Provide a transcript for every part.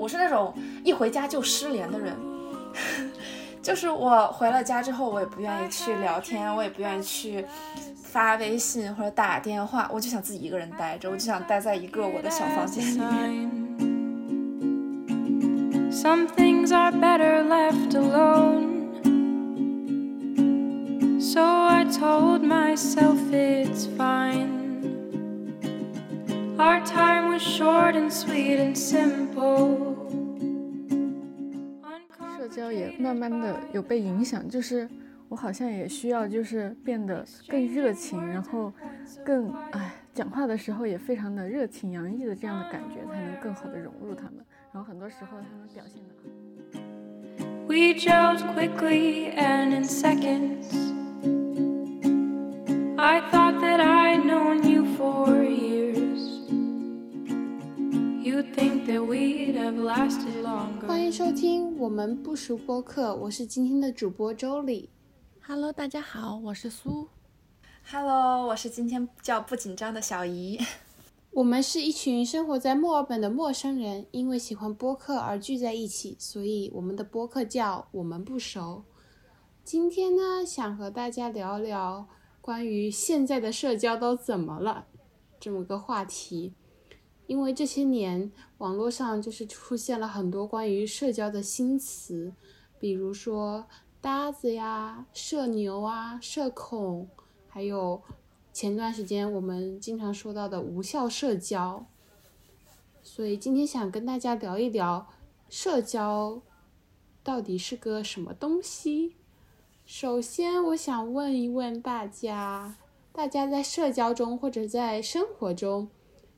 我是那种一回家就失联的人，就是我回了家之后，我也不愿意去聊天，我也不愿意去发微信或者打电话，我就想自己一个人待着，我就想待在一个我的小房间里面。Some things are better left alone. So I told myself it's fine. Our time was short and sweet and simple. 社交也慢慢的有被影响，就是我好像也需要，就是变得更热情，然后更哎，讲话的时候也非常的热情洋溢的这样的感觉，才能更好的融入他们。然后很多时候他们表现的。We gelled quickly and in seconds. I thought that I'd known you for years. You'd think that we'd have lasted longer. 欢迎收听我们不熟播客，我是今天的主播周里。Hello，大家好，我是苏。Hello，我是今天叫不紧张的小姨。我们是一群生活在墨尔本的陌生人，因为喜欢播客而聚在一起，所以我们的播客叫我们不熟。今天呢，想和大家聊聊关于现在的社交都怎么了这么个话题。因为这些年网络上就是出现了很多关于社交的新词，比如说搭子呀、社牛啊、社恐，还有。前段时间我们经常说到的无效社交，所以今天想跟大家聊一聊社交到底是个什么东西。首先，我想问一问大家，大家在社交中或者在生活中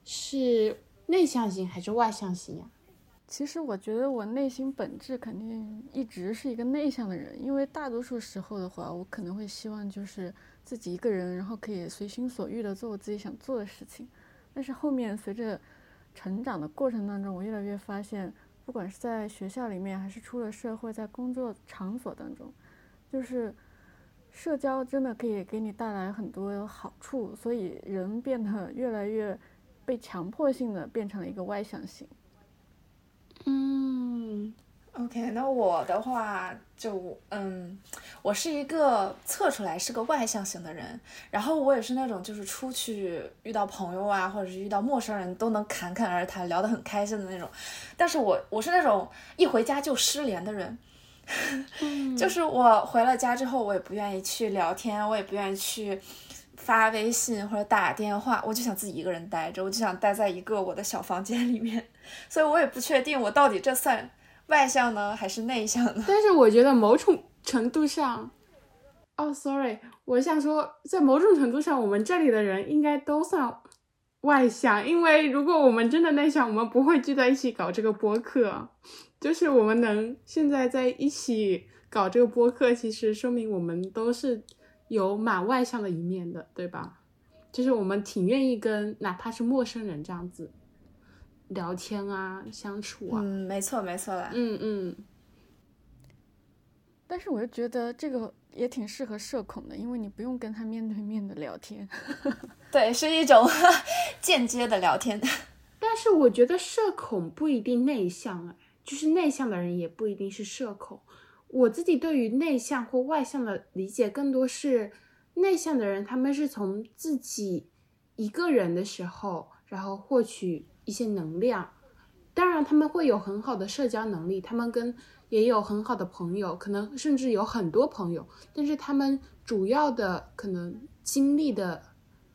是内向型还是外向型呀？其实我觉得我内心本质肯定一直是一个内向的人，因为大多数时候的话，我可能会希望就是。自己一个人，然后可以随心所欲的做我自己想做的事情。但是后面随着成长的过程当中，我越来越发现，不管是在学校里面，还是出了社会，在工作场所当中，就是社交真的可以给你带来很多好处。所以人变得越来越被强迫性的变成了一个外向型。嗯。OK，那我的话就嗯，我是一个测出来是个外向型的人，然后我也是那种就是出去遇到朋友啊，或者是遇到陌生人都能侃侃而谈，聊得很开心的那种。但是我我是那种一回家就失联的人，就是我回了家之后，我也不愿意去聊天，我也不愿意去发微信或者打电话，我就想自己一个人待着，我就想待在一个我的小房间里面，所以我也不确定我到底这算。外向呢，还是内向呢？但是我觉得某种程度上，哦，sorry，我想说，在某种程度上，我们这里的人应该都算外向，因为如果我们真的内向，我们不会聚在一起搞这个播客。就是我们能现在在一起搞这个播客，其实说明我们都是有蛮外向的一面的，对吧？就是我们挺愿意跟哪怕是陌生人这样子。聊天啊，相处啊，嗯，没错没错啦，嗯嗯。但是我又觉得这个也挺适合社恐的，因为你不用跟他面对面的聊天，对，是一种 间接的聊天。但是我觉得社恐不一定内向啊，就是内向的人也不一定是社恐。我自己对于内向或外向的理解，更多是内向的人，他们是从自己一个人的时候，然后获取。一些能量，当然他们会有很好的社交能力，他们跟也有很好的朋友，可能甚至有很多朋友，但是他们主要的可能精力的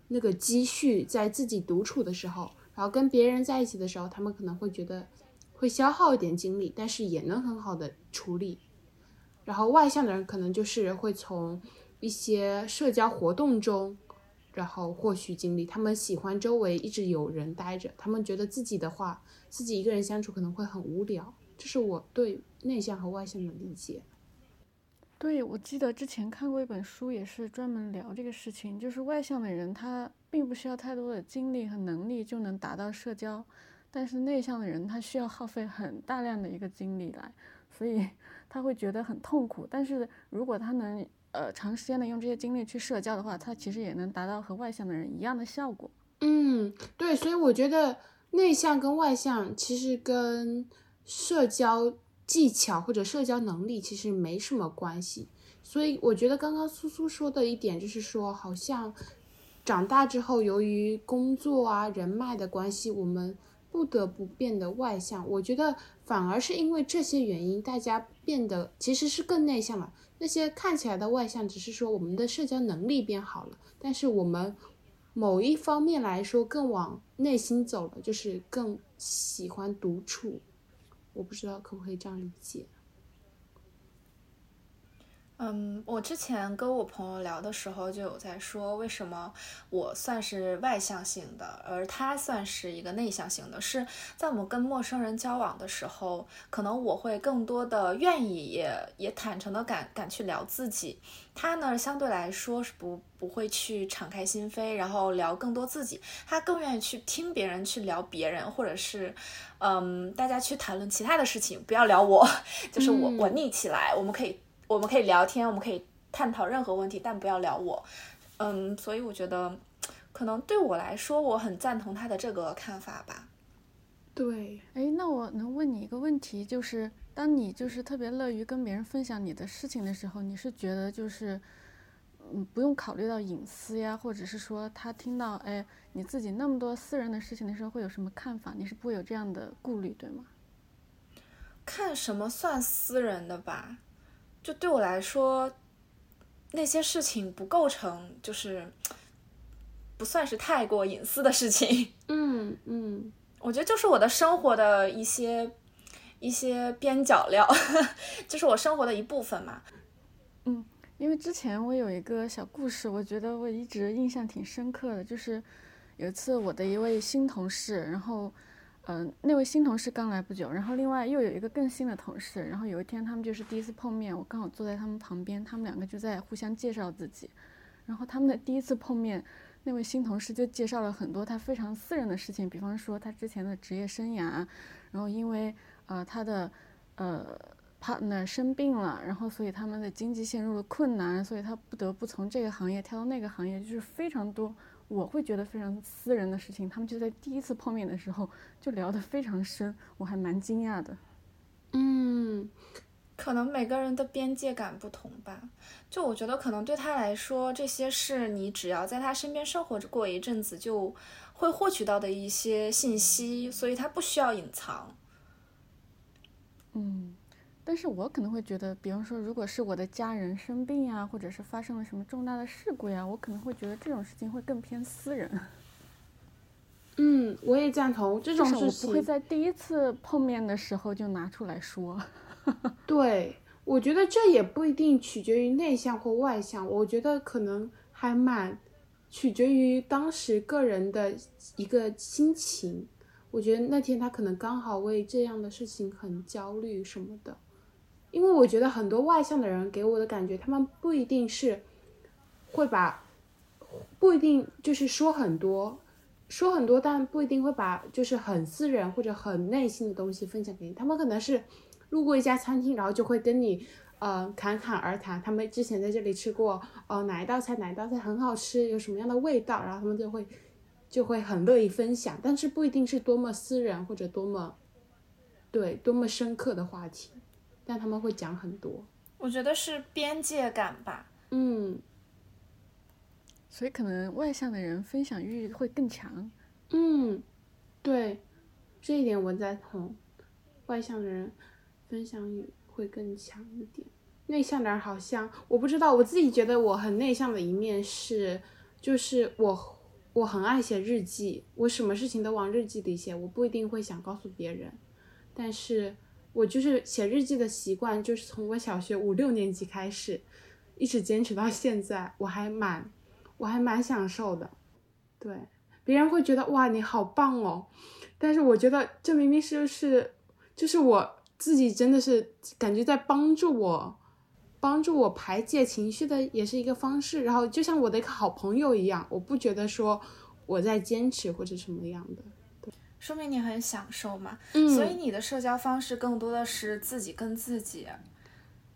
那个积蓄在自己独处的时候，然后跟别人在一起的时候，他们可能会觉得会消耗一点精力，但是也能很好的处理。然后外向的人可能就是会从一些社交活动中。然后获取精力，他们喜欢周围一直有人待着，他们觉得自己的话，自己一个人相处可能会很无聊。这是我对内向和外向的理解。对，我记得之前看过一本书，也是专门聊这个事情，就是外向的人他并不需要太多的精力和能力就能达到社交，但是内向的人他需要耗费很大量的一个精力来，所以他会觉得很痛苦。但是如果他能呃，长时间的用这些精力去社交的话，他其实也能达到和外向的人一样的效果。嗯，对，所以我觉得内向跟外向其实跟社交技巧或者社交能力其实没什么关系。所以我觉得刚刚苏苏说的一点就是说，好像长大之后，由于工作啊、人脉的关系，我们不得不变得外向。我觉得反而是因为这些原因，大家变得其实是更内向了。那些看起来的外向，只是说我们的社交能力变好了，但是我们。某一方面来说，更往内心走了，就是更喜欢独处。我不知道可不可以这样理解。嗯，我之前跟我朋友聊的时候，就有在说，为什么我算是外向型的，而他算是一个内向型的。是在我们跟陌生人交往的时候，可能我会更多的愿意，也也坦诚的敢敢去聊自己。他呢，相对来说是不不会去敞开心扉，然后聊更多自己。他更愿意去听别人去聊别人，或者是，嗯，大家去谈论其他的事情，不要聊我，就是我我腻起来，我们可以。我们可以聊天，我们可以探讨任何问题，但不要聊我。嗯，所以我觉得，可能对我来说，我很赞同他的这个看法吧。对，哎，那我能问你一个问题，就是当你就是特别乐于跟别人分享你的事情的时候，你是觉得就是，嗯，不用考虑到隐私呀，或者是说他听到哎你自己那么多私人的事情的时候会有什么看法？你是不会有这样的顾虑，对吗？看什么算私人的吧。就对我来说，那些事情不构成，就是不算是太过隐私的事情。嗯嗯，我觉得就是我的生活的一些一些边角料，就是我生活的一部分嘛。嗯，因为之前我有一个小故事，我觉得我一直印象挺深刻的，就是有一次我的一位新同事，然后。嗯，那位新同事刚来不久，然后另外又有一个更新的同事，然后有一天他们就是第一次碰面，我刚好坐在他们旁边，他们两个就在互相介绍自己，然后他们的第一次碰面，那位新同事就介绍了很多他非常私人的事情，比方说他之前的职业生涯，然后因为呃他的呃 partner 生病了，然后所以他们的经济陷入了困难，所以他不得不从这个行业跳到那个行业，就是非常多。我会觉得非常私人的事情，他们就在第一次碰面的时候就聊得非常深，我还蛮惊讶的。嗯，可能每个人的边界感不同吧。就我觉得，可能对他来说，这些是你只要在他身边生活过一阵子，就会获取到的一些信息，所以他不需要隐藏。嗯。但是我可能会觉得，比方说，如果是我的家人生病呀，或者是发生了什么重大的事故呀，我可能会觉得这种事情会更偏私人。嗯，我也赞同这种事情。我不会在第一次碰面的时候就拿出来说。对，我觉得这也不一定取决于内向或外向，我觉得可能还蛮取决于当时个人的一个心情。我觉得那天他可能刚好为这样的事情很焦虑什么的。因为我觉得很多外向的人给我的感觉，他们不一定是会把，不一定就是说很多，说很多，但不一定会把就是很私人或者很内心的东西分享给你。他们可能是路过一家餐厅，然后就会跟你呃侃侃而谈，他们之前在这里吃过哦哪一道菜哪一道菜很好吃，有什么样的味道，然后他们就会就会很乐意分享，但是不一定是多么私人或者多么对多么深刻的话题。但他们会讲很多，我觉得是边界感吧。嗯，所以可能外向的人分享欲会更强。嗯，对，这一点我赞同。外向的人分享欲会更强一点。内向的人好像我不知道，我自己觉得我很内向的一面是，就是我我很爱写日记，我什么事情都往日记里写，我不一定会想告诉别人，但是。我就是写日记的习惯，就是从我小学五六年级开始，一直坚持到现在，我还蛮，我还蛮享受的。对，别人会觉得哇你好棒哦，但是我觉得这明明是是，就是我自己真的是感觉在帮助我，帮助我排解情绪的也是一个方式。然后就像我的一个好朋友一样，我不觉得说我在坚持或者什么样的。说明你很享受嘛，嗯，所以你的社交方式更多的是自己跟自己。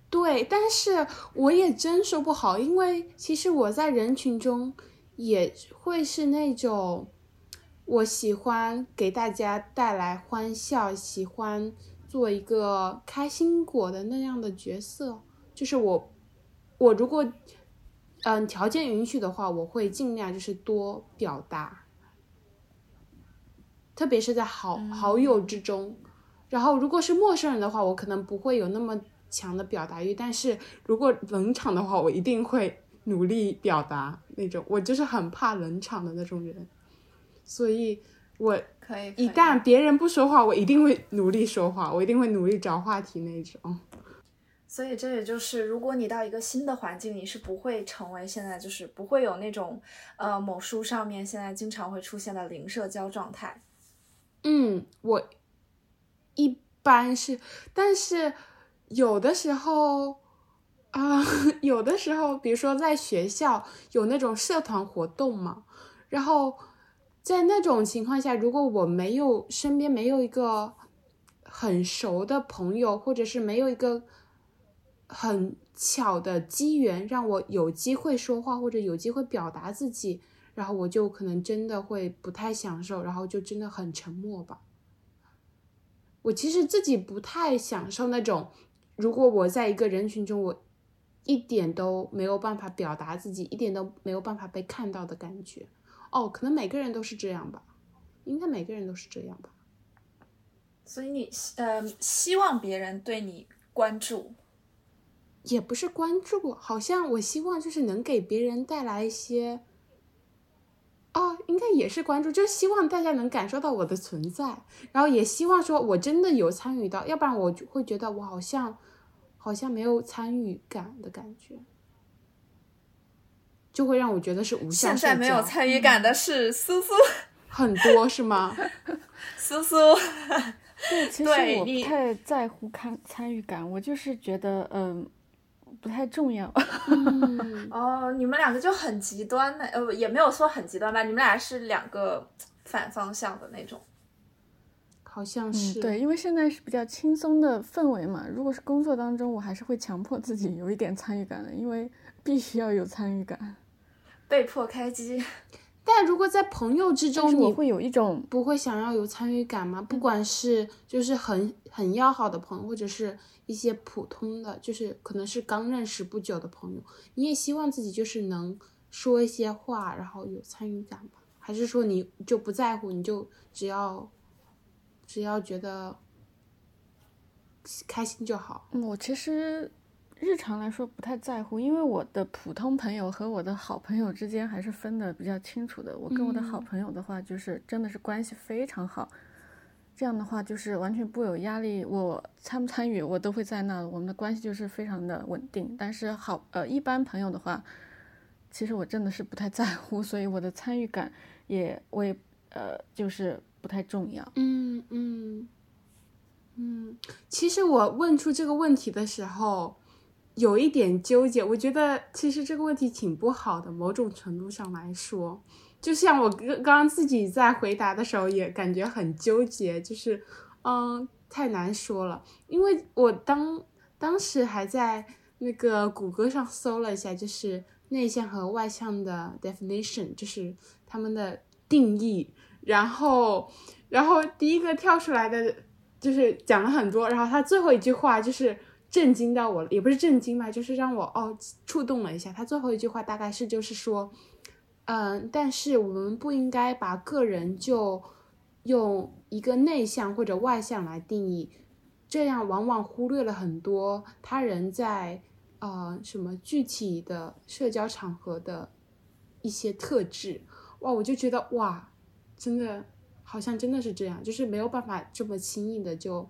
对，但是我也真说不好，因为其实我在人群中也会是那种，我喜欢给大家带来欢笑，喜欢做一个开心果的那样的角色，就是我，我如果嗯条件允许的话，我会尽量就是多表达，特别是在好好友之中。然后如果是陌生人的话，我可能不会有那么强的表达欲，但是如果冷场的话，我一定会努力表达那种。我就是很怕冷场的那种人，所以。我可以，一旦别人不说话，我一定会努力说话，我一定会努力找话题那种。所以这也就是，如果你到一个新的环境，你是不会成为现在就是不会有那种呃某书上面现在经常会出现的零社交状态。嗯，我一般是，但是有的时候啊，有的时候，比如说在学校有那种社团活动嘛，然后。在那种情况下，如果我没有身边没有一个很熟的朋友，或者是没有一个很巧的机缘让我有机会说话或者有机会表达自己，然后我就可能真的会不太享受，然后就真的很沉默吧。我其实自己不太享受那种，如果我在一个人群中，我一点都没有办法表达自己，一点都没有办法被看到的感觉。哦，可能每个人都是这样吧，应该每个人都是这样吧。所以你呃希望别人对你关注，也不是关注，好像我希望就是能给别人带来一些，哦，应该也是关注，就是希望大家能感受到我的存在，然后也希望说我真的有参与到，要不然我就会觉得我好像好像没有参与感的感觉。就会让我觉得是无效现在没有参与感的是苏苏，很多是吗？苏苏，对，其 实我不太在乎看参与感，我就是觉得嗯不太重要。哦，你们两个就很极端的，呃，也没有说很极端吧？你们俩是两个反方向的那种，好像是对，因为现在是比较轻松的氛围嘛。如果是工作当中，我还是会强迫自己有一点参与感的，因为必须要有参与感。被迫开机，但如果在朋友之中，你会有一种不会想要有参与感吗？不管是就是很很要好的朋友，或者是一些普通的，就是可能是刚认识不久的朋友，你也希望自己就是能说一些话，然后有参与感吗？还是说你就不在乎，你就只要只要觉得开心就好？我其实。日常来说不太在乎，因为我的普通朋友和我的好朋友之间还是分的比较清楚的。我跟我的好朋友的话，就是真的是关系非常好，这样的话就是完全不有压力。我参不参与，我都会在那，我们的关系就是非常的稳定。但是好呃，一般朋友的话，其实我真的是不太在乎，所以我的参与感也我也呃就是不太重要。嗯嗯嗯，其实我问出这个问题的时候。有一点纠结，我觉得其实这个问题挺不好的。某种程度上来说，就像我刚刚自己在回答的时候也感觉很纠结，就是嗯，太难说了。因为我当当时还在那个谷歌上搜了一下，就是内向和外向的 definition，就是他们的定义。然后，然后第一个跳出来的就是讲了很多，然后他最后一句话就是。震惊到我了，也不是震惊吧，就是让我哦触动了一下。他最后一句话大概是就是说，嗯，但是我们不应该把个人就用一个内向或者外向来定义，这样往往忽略了很多他人在呃什么具体的社交场合的一些特质。哇，我就觉得哇，真的好像真的是这样，就是没有办法这么轻易的就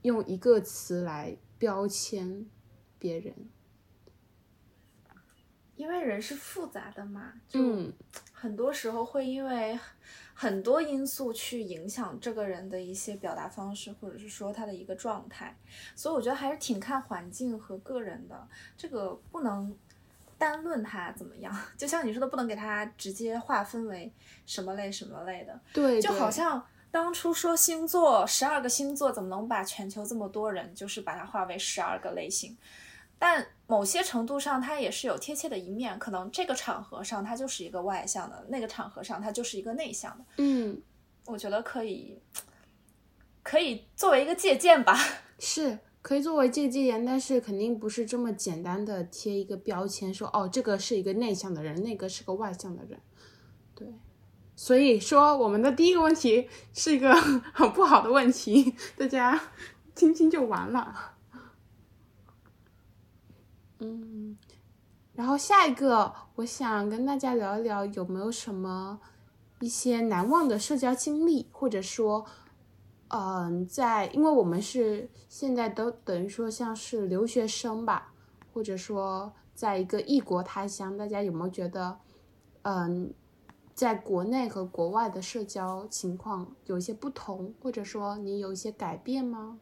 用一个词来。标签别人，因为人是复杂的嘛，就 很多时候会因为很多因素去影响这个人的一些表达方式，或者是说他的一个状态，所以我觉得还是挺看环境和个人的，这个不能单论他怎么样。就像你说的，不能给他直接划分为什么类什么类的，对，就好像。当初说星座十二个星座怎么能把全球这么多人就是把它划为十二个类型？但某些程度上它也是有贴切的一面，可能这个场合上它就是一个外向的，那个场合上它就是一个内向的。嗯，我觉得可以可以作为一个借鉴吧。是可以作为借鉴，但是肯定不是这么简单的贴一个标签说，哦，这个是一个内向的人，那个是个外向的人。对，所以说我们的第一个问题是一个 很不好的问题，大家听听就完了。嗯，然后下一个，我想跟大家聊一聊有没有什么一些难忘的社交经历，或者说，嗯，在因为我们是现在都等于说像是留学生吧，或者说在一个异国他乡，大家有没有觉得，嗯，在国内和国外的社交情况有一些不同，或者说你有一些改变吗？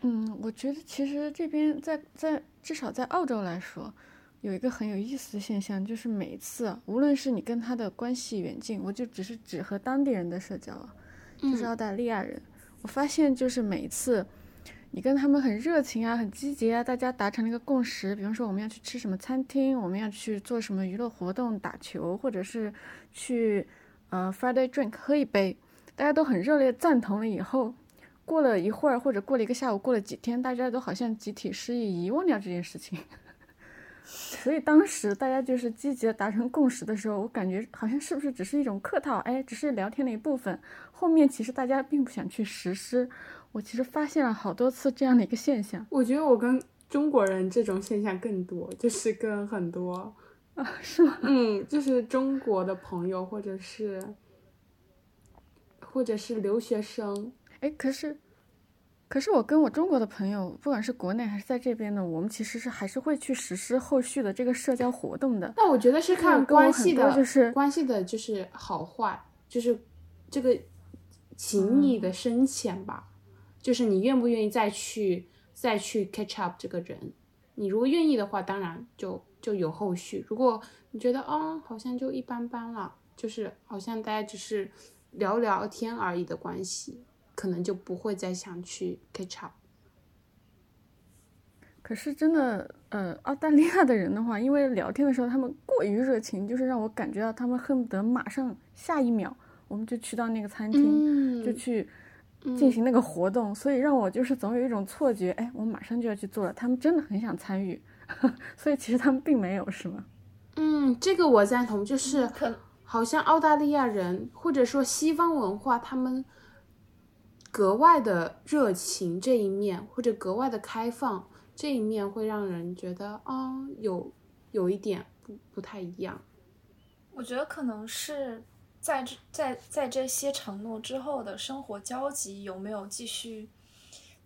嗯，我觉得其实这边在在至少在澳洲来说，有一个很有意思的现象，就是每一次，无论是你跟他的关系远近，我就只是只和当地人的社交啊，就是澳大利亚人，我发现就是每一次，你跟他们很热情啊，很积极啊，大家达成了一个共识，比方说我们要去吃什么餐厅，我们要去做什么娱乐活动，打球，或者是去呃 Friday drink 喝一杯，大家都很热烈赞同了以后。过了一会儿，或者过了一个下午，过了几天，大家都好像集体失忆，遗忘掉这件事情。所以当时大家就是积极的达成共识的时候，我感觉好像是不是只是一种客套？哎，只是聊天的一部分。后面其实大家并不想去实施。我其实发现了好多次这样的一个现象。我觉得我跟中国人这种现象更多，就是跟很多啊，是吗？嗯，就是中国的朋友，或者是或者是留学生。哎，可是，可是我跟我中国的朋友，不管是国内还是在这边的，我们其实是还是会去实施后续的这个社交活动的。那我觉得是看关系的，就是关系的，就是好坏，就是这个情谊的深浅吧。就是你愿不愿意再去再去 catch up 这个人？你如果愿意的话，当然就就有后续。如果你觉得哦，好像就一般般了，就是好像大家只是聊聊天而已的关系。可能就不会再想去 catch up。可是真的，呃，澳大利亚的人的话，因为聊天的时候他们过于热情，就是让我感觉到他们恨不得马上下一秒我们就去到那个餐厅，就去进行那个活动，所以让我就是总有一种错觉，哎，我马上就要去做了。他们真的很想参与，所以其实他们并没有，是吗？嗯，这个我赞同，就是好像澳大利亚人或者说西方文化，他们。格外的热情这一面，或者格外的开放这一面，会让人觉得啊，有有一点不不太一样。我觉得可能是在在在这些承诺之后的生活交集有没有继续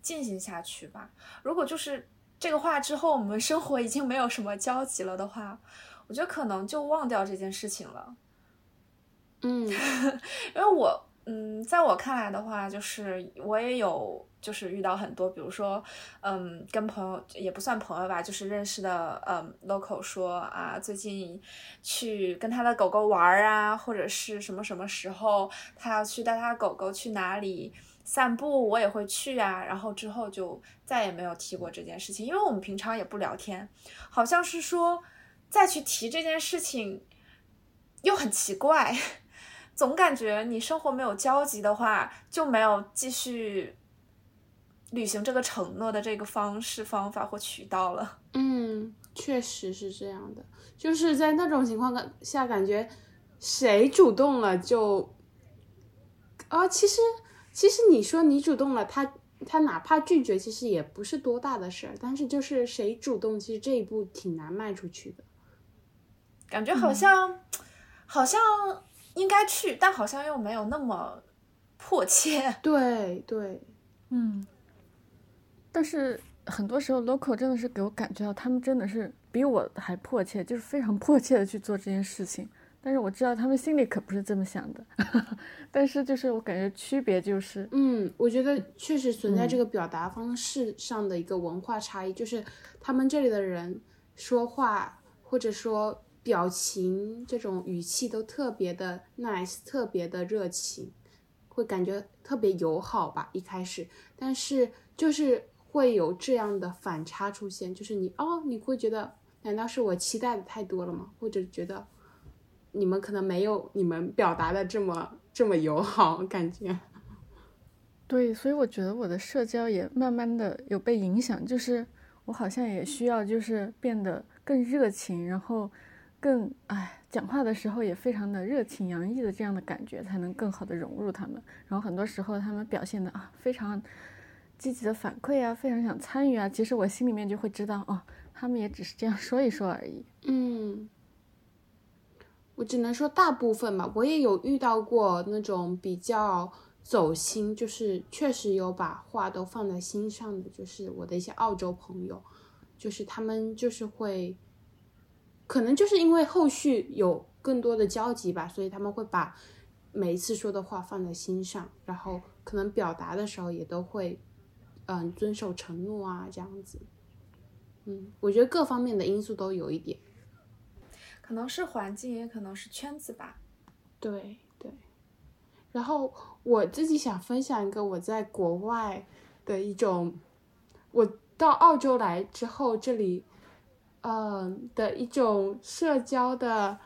进行下去吧。如果就是这个话之后，我们生活已经没有什么交集了的话，我觉得可能就忘掉这件事情了。嗯，因为我。嗯，在我看来的话，就是我也有，就是遇到很多，比如说，嗯，跟朋友也不算朋友吧，就是认识的，嗯，local 说啊，最近去跟他的狗狗玩啊，或者是什么什么时候他要去带他狗狗去哪里散步，我也会去啊，然后之后就再也没有提过这件事情，因为我们平常也不聊天，好像是说再去提这件事情又很奇怪。总感觉你生活没有交集的话，就没有继续履行这个承诺的这个方式、方法或渠道了。嗯，确实是这样的。就是在那种情况下，感觉谁主动了就啊，其实其实你说你主动了，他他哪怕拒绝，其实也不是多大的事儿。但是就是谁主动，其实这一步挺难迈出去的。感觉好像好像。应该去，但好像又没有那么迫切。对对，嗯。但是很多时候，local 真的是给我感觉到他们真的是比我还迫切，就是非常迫切的去做这件事情。但是我知道他们心里可不是这么想的。但是就是我感觉区别就是，嗯，我觉得确实存在这个表达方式上的一个文化差异，就是他们这里的人说话或者说。表情这种语气都特别的 nice，特别的热情，会感觉特别友好吧。一开始，但是就是会有这样的反差出现，就是你哦，你会觉得难道是我期待的太多了吗？或者觉得你们可能没有你们表达的这么这么友好感觉。对，所以我觉得我的社交也慢慢的有被影响，就是我好像也需要就是变得更热情，然后更哎讲话的时候也非常的热情洋溢的这样的感觉，才能更好的融入他们。然后很多时候他们表现的啊非常积极的反馈啊，非常想参与啊，其实我心里面就会知道哦，他们也只是这样说一说而已。嗯，我只能说大部分吧，我也有遇到过那种比较走心，就是确实有把话都放在心上的，就是我的一些澳洲朋友，就是他们就是会，可能就是因为后续有更多的交集吧，所以他们会把每一次说的话放在心上，然后可能表达的时候也都会，嗯，遵守承诺啊，这样子。嗯，我觉得各方面的因素都有一点。可能是环境，也可能是圈子吧。对对，然后我自己想分享一个我在国外的一种，我到澳洲来之后，这里，嗯的一种社交的。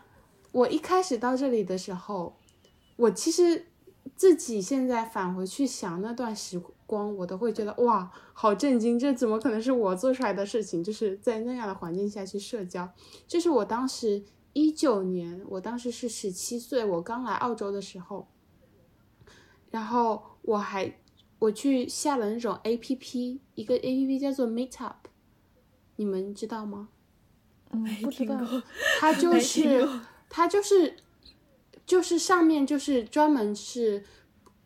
我一开始到这里的时候，我其实自己现在返回去想那段时光，我都会觉得哇，好震惊！这怎么可能是我做出来的事情？就是在那样的环境下去社交，就是我当时。一九年，我当时是十七岁，我刚来澳洲的时候，然后我还我去下了那种 A P P，一个 A P P 叫做 Meetup，你们知道吗？嗯，不知道。它就是它就是就是上面就是专门是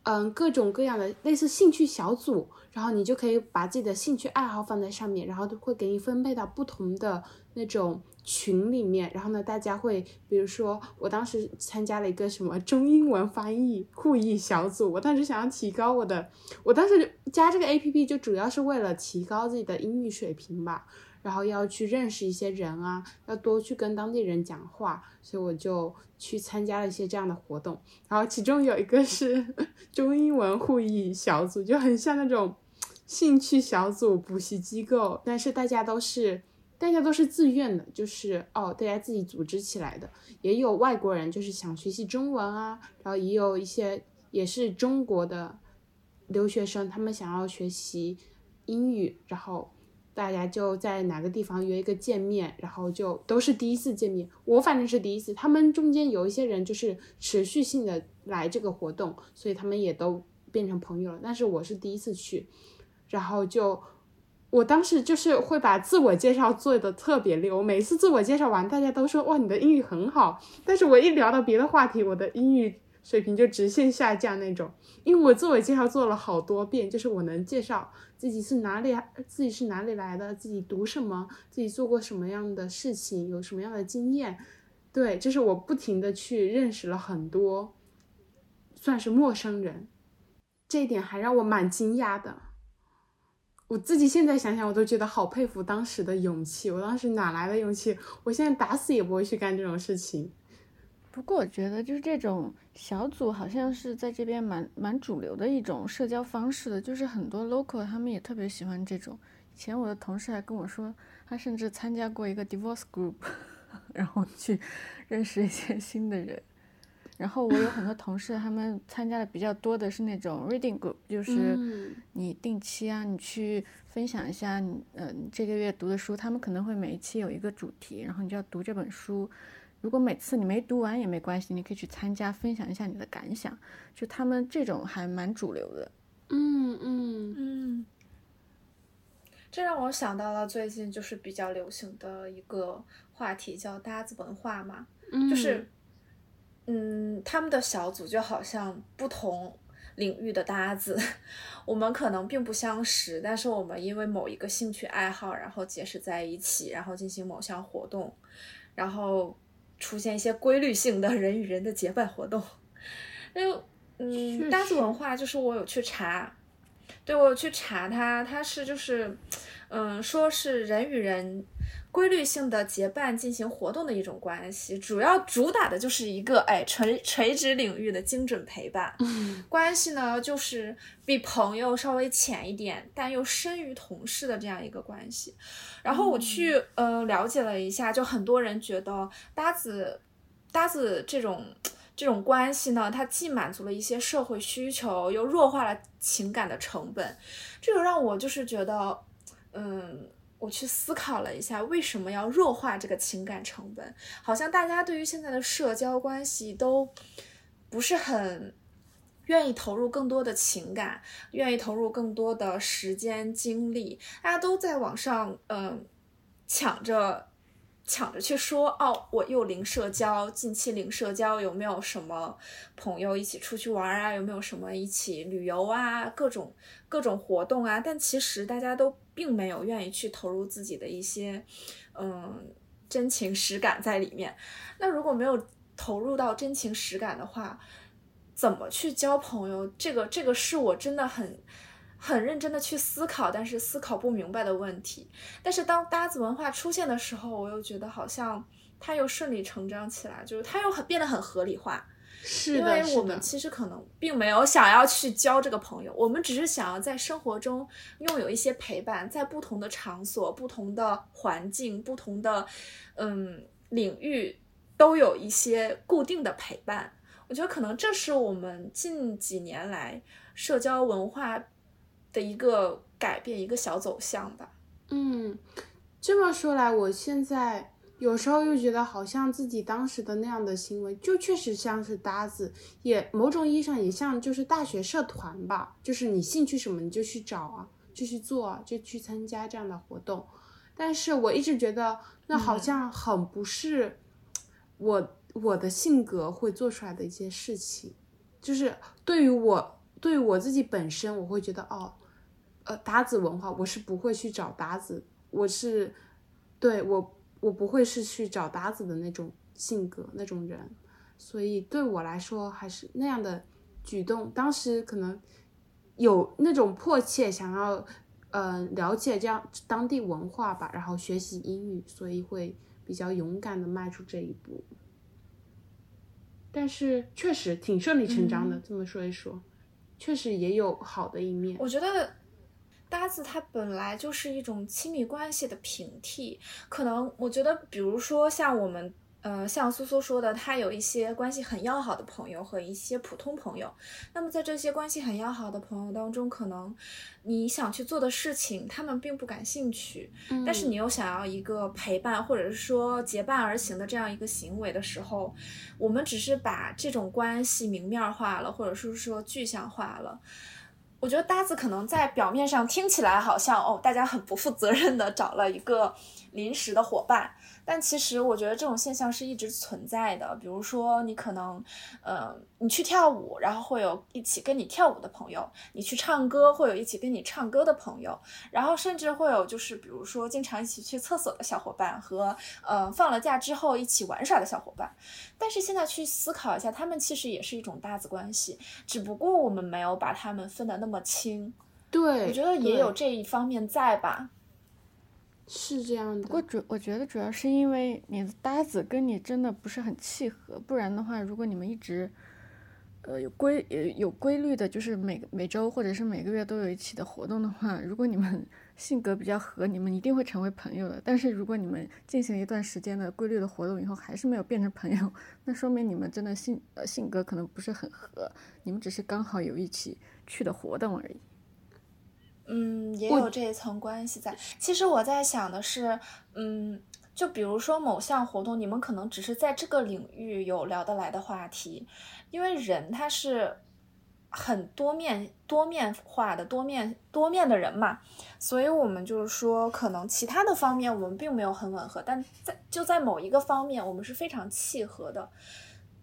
嗯各种各样的类似兴趣小组，然后你就可以把自己的兴趣爱好放在上面，然后都会给你分配到不同的那种。群里面，然后呢，大家会，比如说，我当时参加了一个什么中英文翻译互译小组，我当时想要提高我的，我当时加这个 A P P 就主要是为了提高自己的英语水平吧，然后要去认识一些人啊，要多去跟当地人讲话，所以我就去参加了一些这样的活动，然后其中有一个是 中英文互译小组，就很像那种兴趣小组补习机构，但是大家都是。大家都是自愿的，就是哦，大家自己组织起来的。也有外国人，就是想学习中文啊，然后也有一些也是中国的留学生，他们想要学习英语，然后大家就在哪个地方约一个见面，然后就都是第一次见面。我反正是第一次，他们中间有一些人就是持续性的来这个活动，所以他们也都变成朋友了。但是我是第一次去，然后就。我当时就是会把自我介绍做的特别溜，每次自我介绍完，大家都说哇你的英语很好，但是我一聊到别的话题，我的英语水平就直线下降那种，因为我自我介绍做了好多遍，就是我能介绍自己是哪里，自己是哪里来的，自己读什么，自己做过什么样的事情，有什么样的经验，对，就是我不停的去认识了很多，算是陌生人，这一点还让我蛮惊讶的。我自己现在想想，我都觉得好佩服当时的勇气。我当时哪来的勇气？我现在打死也不会去干这种事情。不过我觉得，就是这种小组好像是在这边蛮蛮主流的一种社交方式的，就是很多 local 他们也特别喜欢这种。以前我的同事还跟我说，他甚至参加过一个 divorce group，然后去认识一些新的人。然后我有很多同事，他们参加的比较多的是那种 reading group，就是你定期啊，你去分享一下你呃这个月读的书，他们可能会每一期有一个主题，然后你就要读这本书。如果每次你没读完也没关系，你可以去参加分享一下你的感想。就他们这种还蛮主流的。嗯嗯嗯，这让我想到了最近就是比较流行的一个话题，叫搭子文化嘛，就是。嗯，他们的小组就好像不同领域的搭子，我们可能并不相识，但是我们因为某一个兴趣爱好，然后结识在一起，然后进行某项活动，然后出现一些规律性的人与人的结伴活动。就嗯，搭子文化就是我有去查，对我有去查它，它是就是嗯，说是人与人。规律性的结伴进行活动的一种关系，主要主打的就是一个哎垂垂直领域的精准陪伴关系呢，就是比朋友稍微浅一点，但又深于同事的这样一个关系。然后我去呃了解了一下，就很多人觉得搭子搭子这种这种关系呢，它既满足了一些社会需求，又弱化了情感的成本，这个让我就是觉得，嗯，我去思考了一下，为什么要弱化这个情感成本？好像大家对于现在的社交关系都不是很愿意投入更多的情感，愿意投入更多的时间精力，大家都在网上，嗯，抢着。抢着去说哦，我又零社交，近期零社交，有没有什么朋友一起出去玩啊？有没有什么一起旅游啊？各种各种活动啊？但其实大家都并没有愿意去投入自己的一些嗯真情实感在里面。那如果没有投入到真情实感的话，怎么去交朋友？这个这个是我真的很。很认真的去思考，但是思考不明白的问题。但是当搭子文化出现的时候，我又觉得好像它又顺理成章起来，就是它又很变得很合理化。是的，因为我们其实可能并没有想要去交这个朋友，我们只是想要在生活中拥有一些陪伴，在不同的场所、不同的环境、不同的嗯领域都有一些固定的陪伴。我觉得可能这是我们近几年来社交文化。的一个改变，一个小走向吧。嗯，这么说来，我现在有时候又觉得，好像自己当时的那样的行为，就确实像是搭子，也某种意义上也像就是大学社团吧，就是你兴趣什么你就去找啊，就去做，就去参加这样的活动。但是我一直觉得，那好像很不是我我的性格会做出来的一些事情，就是对于我对于我自己本身，我会觉得哦。呃，搭子文化，我是不会去找搭子，我是，对我，我不会是去找搭子的那种性格那种人，所以对我来说，还是那样的举动，当时可能有那种迫切想要，呃，了解这样当地文化吧，然后学习英语，所以会比较勇敢的迈出这一步，但是确实挺顺理成章的，这么说一说，确实也有好的一面，我觉得。搭子它本来就是一种亲密关系的平替，可能我觉得，比如说像我们，呃，像苏苏说的，他有一些关系很要好的朋友和一些普通朋友。那么在这些关系很要好的朋友当中，可能你想去做的事情，他们并不感兴趣，但是你又想要一个陪伴，或者是说结伴而行的这样一个行为的时候，我们只是把这种关系明面化了，或者是说具象化了。我觉得搭子可能在表面上听起来好像哦，大家很不负责任的找了一个临时的伙伴。但其实我觉得这种现象是一直存在的，比如说你可能，呃，你去跳舞，然后会有一起跟你跳舞的朋友；你去唱歌，会有一起跟你唱歌的朋友；然后甚至会有就是比如说经常一起去厕所的小伙伴和，呃，放了假之后一起玩耍的小伙伴。但是现在去思考一下，他们其实也是一种搭子关系，只不过我们没有把他们分得那么清。对，我觉得也有这一方面在吧。是这样的，不过主我觉得主要是因为你的搭子跟你真的不是很契合，不然的话，如果你们一直，呃有规有有规律的，就是每每周或者是每个月都有一起的活动的话，如果你们 性格比较合，你们一定会成为朋友的。但是如果你们进行一段时间的规律的活动以后，还是没有变成朋友，那说明你们真的性呃性格可能不是很合，你们只是刚好有一起去的活动而已。嗯，也有这一层关系在。其实我在想的是，嗯，就比如说某项活动，你们可能只是在这个领域有聊得来的话题，因为人他是很多面、多面化的、多面、多面的人嘛，所以我们就是说，可能其他的方面我们并没有很吻合，但在就在某一个方面，我们是非常契合的。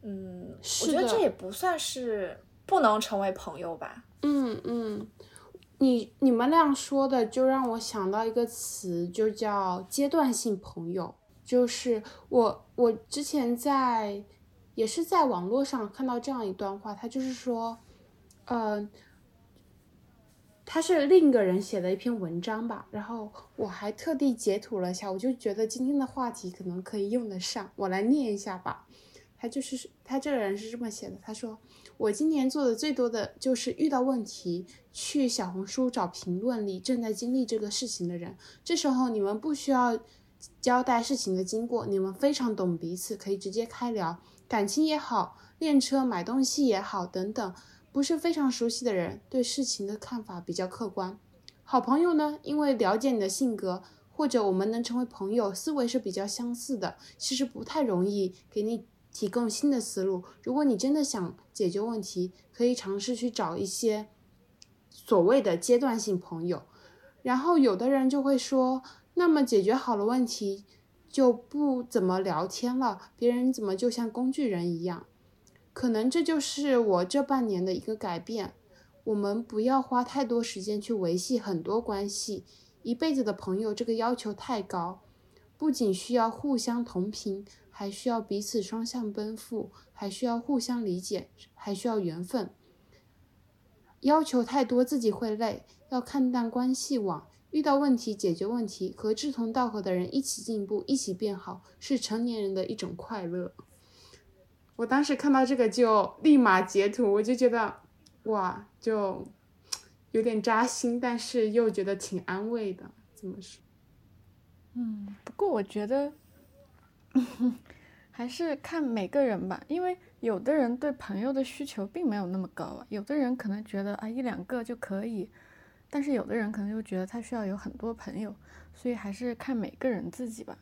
嗯，我觉得这也不算是不能成为朋友吧。嗯嗯。你你们那样说的，就让我想到一个词，就叫阶段性朋友。就是我我之前在也是在网络上看到这样一段话，他就是说，呃，他是另一个人写的一篇文章吧，然后我还特地截图了一下，我就觉得今天的话题可能可以用得上，我来念一下吧。他就是他这个人是这么写的，他说。我今年做的最多的就是遇到问题去小红书找评论里正在经历这个事情的人。这时候你们不需要交代事情的经过，你们非常懂彼此，可以直接开聊。感情也好，练车、买东西也好，等等，不是非常熟悉的人，对事情的看法比较客观。好朋友呢，因为了解你的性格，或者我们能成为朋友，思维是比较相似的，其实不太容易给你提供新的思路。如果你真的想解决问题，可以尝试去找一些所谓的阶段性朋友。然后有的人就会说，那么解决好了问题。就不怎么聊天了，别人怎么就像工具人一样？可能这就是我这半年的一个改变。我们不要花太多时间去维系很多关系，一辈子的朋友这个要求太高，不仅需要互相同频，还需要彼此双向奔赴，还需要互相理解，还需要缘分。要求太多自己会累，要看淡关系网。遇到问题解决问题，和志同道合的人一起进步，一起变好，是成年人的一种快乐。我当时看到这个就立马截图，我就觉得，哇，就有点扎心，但是又觉得挺安慰的。怎么说？嗯，不过我觉得 还是看每个人吧，因为有的人对朋友的需求并没有那么高啊，有的人可能觉得啊一两个就可以。但是有的人可能就觉得他需要有很多朋友，所以还是看每个人自己吧。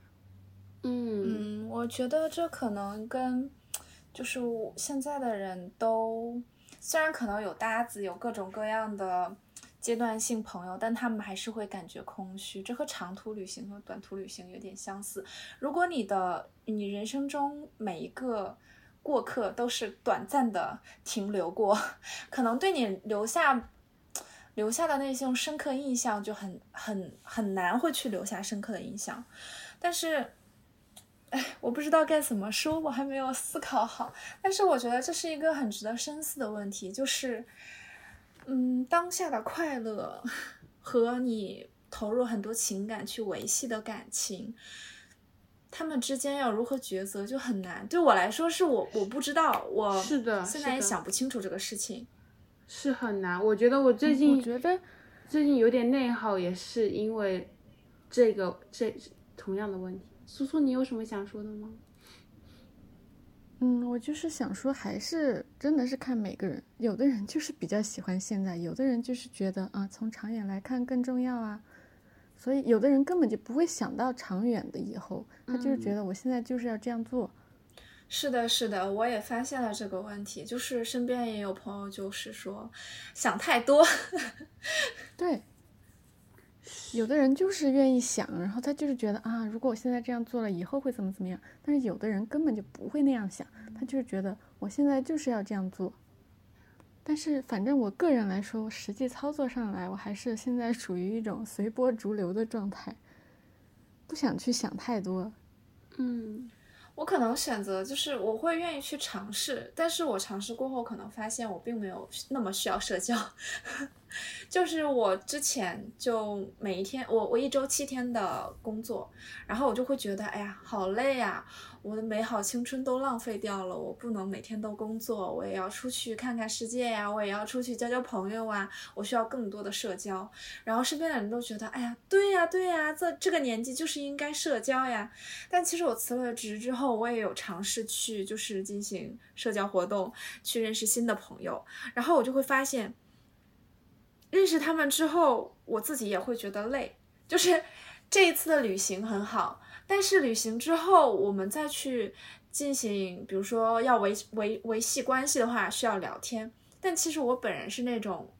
嗯嗯，我觉得这可能跟就是现在的人都虽然可能有搭子，有各种各样的阶段性朋友，但他们还是会感觉空虚。这和长途旅行和短途旅行有点相似。如果你的你人生中每一个过客都是短暂的停留过，可能对你留下。留下的那些深刻印象就很很很难会去留下深刻的印象，但是，哎，我不知道该怎么说，我还没有思考好。但是我觉得这是一个很值得深思的问题，就是，嗯，当下的快乐和你投入很多情感去维系的感情，他们之间要如何抉择就很难。对我来说，是我我不知道，我是的，现在也想不清楚这个事情。是很难，我觉得我最近觉得最近有点内耗，也是因为这个这同样的问题。苏苏，你有什么想说的吗？嗯，我就是想说，还是真的是看每个人，有的人就是比较喜欢现在，有的人就是觉得啊，从长远来看更重要啊，所以有的人根本就不会想到长远的以后，他就是觉得我现在就是要这样做。是的，是的，我也发现了这个问题，就是身边也有朋友，就是说想太多。对，有的人就是愿意想，然后他就是觉得啊，如果我现在这样做了，以后会怎么怎么样。但是有的人根本就不会那样想，他就是觉得我现在就是要这样做。但是反正我个人来说，实际操作上来，我还是现在属于一种随波逐流的状态，不想去想太多。嗯。我可能选择就是我会愿意去尝试，但是我尝试过后可能发现我并没有那么需要社交，就是我之前就每一天我我一周七天的工作，然后我就会觉得哎呀好累呀。我的美好青春都浪费掉了，我不能每天都工作，我也要出去看看世界呀，我也要出去交交朋友啊，我需要更多的社交。然后身边的人都觉得，哎呀，对呀，对呀，这这个年纪就是应该社交呀。但其实我辞了职之后，我也有尝试去就是进行社交活动，去认识新的朋友。然后我就会发现，认识他们之后，我自己也会觉得累。就是这一次的旅行很好。但是旅行之后，我们再去进行，比如说要维维维系关系的话，需要聊天。但其实我本人是那种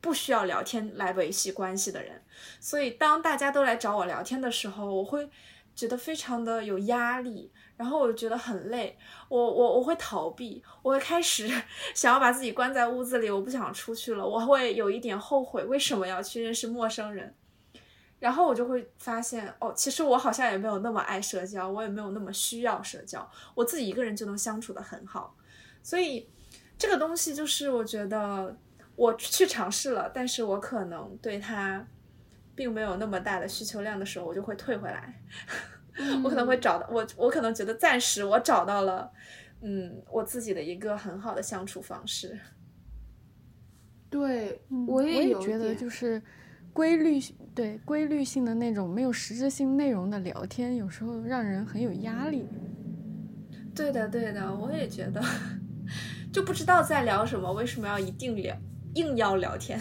不需要聊天来维系关系的人，所以当大家都来找我聊天的时候，我会觉得非常的有压力，然后我觉得很累，我我我会逃避，我会开始 想要把自己关在屋子里，我不想出去了，我会有一点后悔，为什么要去认识陌生人。然后我就会发现，哦，其实我好像也没有那么爱社交，我也没有那么需要社交，我自己一个人就能相处的很好。所以这个东西就是我觉得我去尝试了，但是我可能对它并没有那么大的需求量的时候，我就会退回来。我可能会找到我，我可能觉得暂时我找到了，嗯，我自己的一个很好的相处方式。对，我也觉得就是。规律对规律性的那种没有实质性内容的聊天，有时候让人很有压力。对的，对的，我也觉得。就不知道在聊什么，为什么要一定聊，硬要聊天？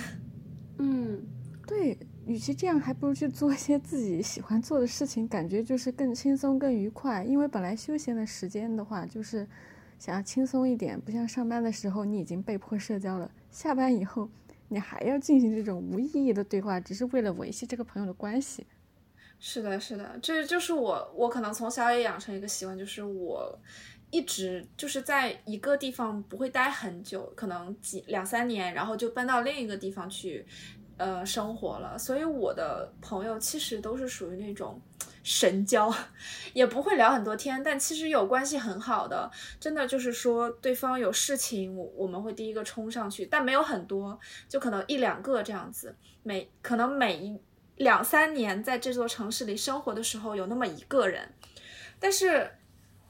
嗯，对，与其这样，还不如去做一些自己喜欢做的事情，感觉就是更轻松、更愉快。因为本来休闲的时间的话，就是想要轻松一点，不像上班的时候你已经被迫社交了，下班以后你还要进行这种无意义的对话，只是为了维系这个朋友的关系。是的，是的，这就是我，我可能从小也养成一个习惯，就是我一直就是在一个地方不会待很久，可能几两三年，然后就搬到另一个地方去，呃，生活了。所以我的朋友其实都是属于那种神交，也不会聊很多天，但其实有关系很好的，真的就是说对方有事情，我我们会第一个冲上去，但没有很多，就可能一两个这样子，每可能每一。两三年在这座城市里生活的时候，有那么一个人，但是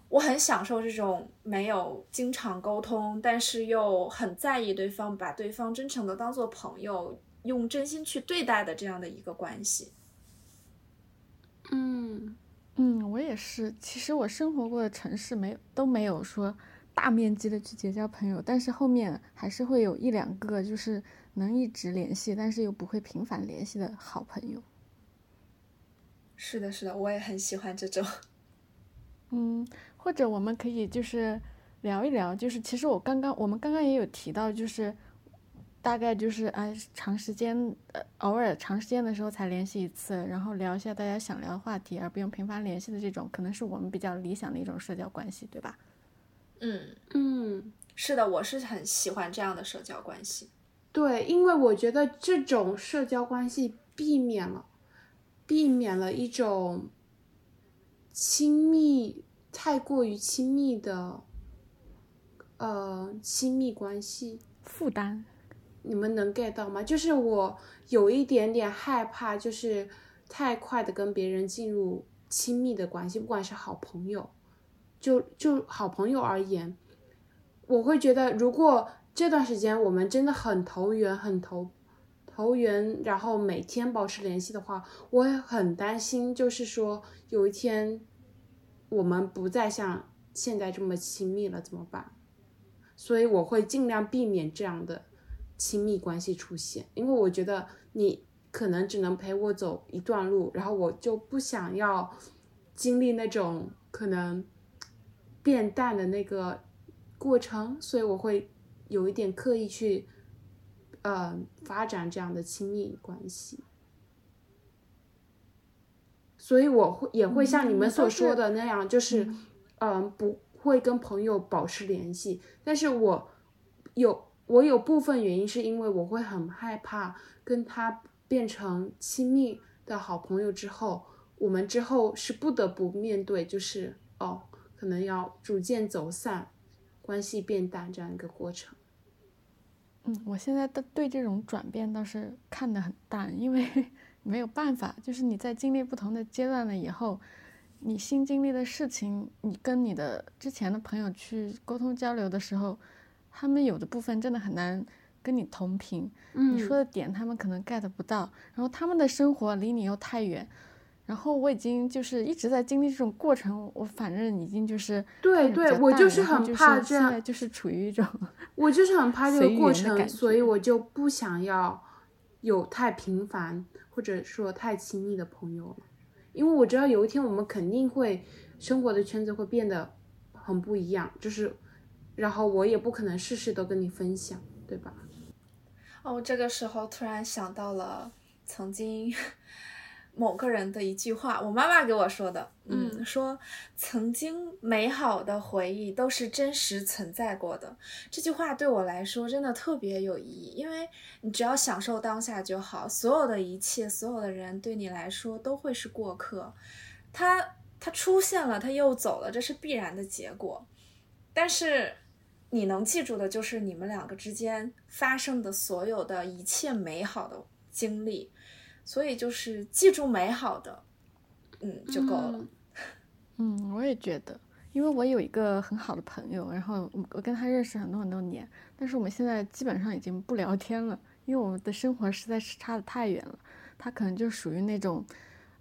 我很享受这种没有经常沟通，但是又很在意对方，把对方真诚的当做朋友，用真心去对待的这样的一个关系。嗯嗯，我也是。其实我生活过的城市没有都没有说大面积的去结交朋友，但是后面还是会有一两个就是。能一直联系，但是又不会频繁联系的好朋友。是的，是的，我也很喜欢这种。嗯，或者我们可以就是聊一聊，就是其实我刚刚我们刚刚也有提到，就是大概就是哎长时间呃偶尔长时间的时候才联系一次，然后聊一下大家想聊的话题，而不用频繁联系的这种，可能是我们比较理想的一种社交关系，对吧？嗯嗯，是的，我是很喜欢这样的社交关系。对，因为我觉得这种社交关系避免了，避免了一种亲密太过于亲密的，呃，亲密关系负担。你们能 get 到吗？就是我有一点点害怕，就是太快的跟别人进入亲密的关系，不管是好朋友，就就好朋友而言，我会觉得如果。这段时间我们真的很投缘，很投投缘，然后每天保持联系的话，我也很担心，就是说有一天我们不再像现在这么亲密了，怎么办？所以我会尽量避免这样的亲密关系出现，因为我觉得你可能只能陪我走一段路，然后我就不想要经历那种可能变淡的那个过程，所以我会。有一点刻意去，呃，发展这样的亲密关系，所以我会也会像你们所说的那样，就是，嗯，不会跟朋友保持联系。但是我有我有部分原因是因为我会很害怕跟他变成亲密的好朋友之后，我们之后是不得不面对，就是哦，可能要逐渐走散，关系变淡这样一个过程。嗯，我现在的对这种转变倒是看得很淡，因为 没有办法，就是你在经历不同的阶段了以后，你新经历的事情，你跟你的之前的朋友去沟通交流的时候，他们有的部分真的很难跟你同频，你说的点他们可能 get 不到，然后他们的生活离你又太远。然后我已经就是一直在经历这种过程，我反正已经就是对对，我就是很怕这样，就是处于一种 我就是很怕这个过程，所以我就不想要有太频繁或者说太亲密的朋友了，因为我知道有一天我们肯定会生活的圈子会变得很不一样，就是然后我也不可能事事都跟你分享，对吧？哦，这个时候突然想到了曾经。某个人的一句话，我妈妈给我说的，嗯，说曾经美好的回忆都是真实存在过的。这句话对我来说真的特别有意义，因为你只要享受当下就好，所有的一切，所有的人对你来说都会是过客。他他出现了，他又走了，这是必然的结果。但是你能记住的就是你们两个之间发生的所有的一切美好的经历。所以就是记住美好的，嗯，就够了。嗯，我也觉得，因为我有一个很好的朋友，然后我跟他认识很多很多年，但是我们现在基本上已经不聊天了，因为我们的生活实在是差的太远了。他可能就属于那种，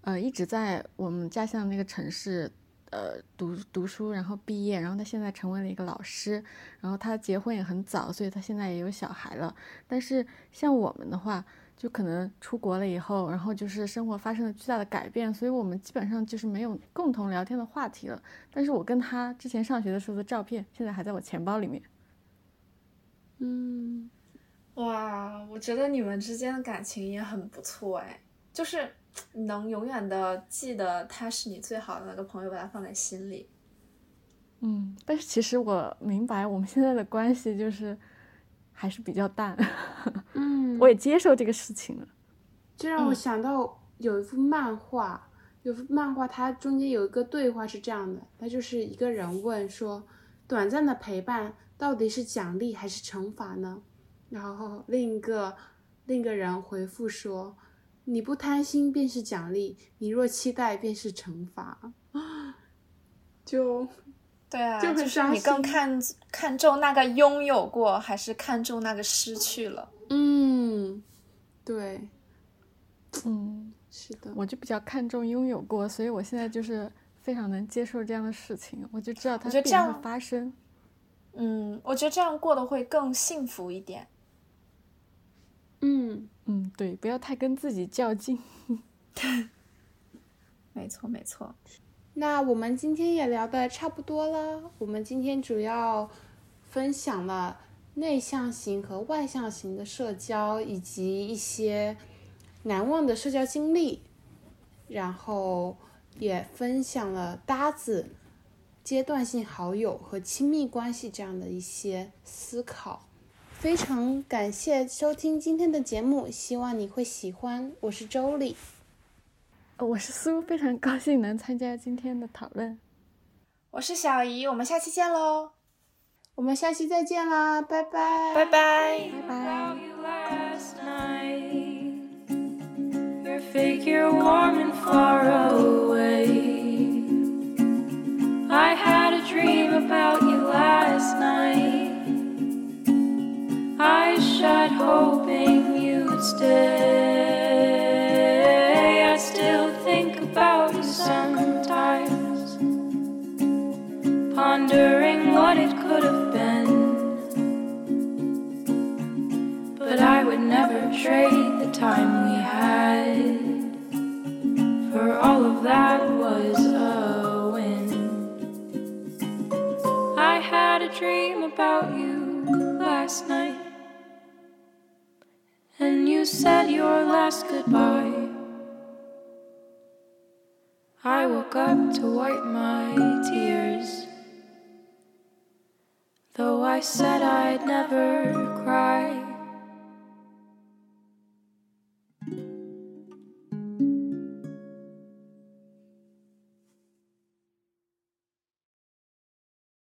呃，一直在我们家乡那个城市，呃读读书，然后毕业，然后他现在成为了一个老师，然后他结婚也很早，所以他现在也有小孩了。但是像我们的话，就可能出国了以后，然后就是生活发生了巨大的改变，所以我们基本上就是没有共同聊天的话题了。但是我跟他之前上学的时候的照片，现在还在我钱包里面。嗯，哇，我觉得你们之间的感情也很不错哎，就是能永远的记得他是你最好的那个朋友，把他放在心里。嗯，但是其实我明白，我们现在的关系就是还是比较淡。嗯，我也接受这个事情了。这让我想到有一幅漫画，有幅漫画，它中间有一个对话是这样的，它就是一个人问说，短暂的陪伴到底是奖励还是惩罚呢？然后另一个另一个人回复说，你不贪心便是奖励，你若期待便是惩罚。就 对啊，就很是伤你更看看重那个拥有过，还是看重那个失去了？嗯，对，嗯，是的，我就比较看重拥有过，所以我现在就是非常能接受这样的事情，我就知道它觉得必然这样会发生。嗯，我觉得这样过得会更幸福一点。嗯。嗯，对，不要太跟自己较劲。没错，没错。那我们今天也聊的差不多了。我们今天主要分享了内向型和外向型的社交，以及一些难忘的社交经历，然后也分享了搭子、阶段性好友和亲密关系这样的一些思考。非常感谢收听今天的节目，希望你会喜欢。我是周丽。呃我是苏，非常高兴能参加今天的讨论。我是小姨，我们下期见喽，我们下期再见啦，拜拜，拜拜。拜拜。I still think about you sometimes, pondering what it could have been. But I would never trade the time we had. For all of that was a win. I had a dream about you last night. You said your last goodbye. I woke up to wipe my tears. Though I said I'd never cry.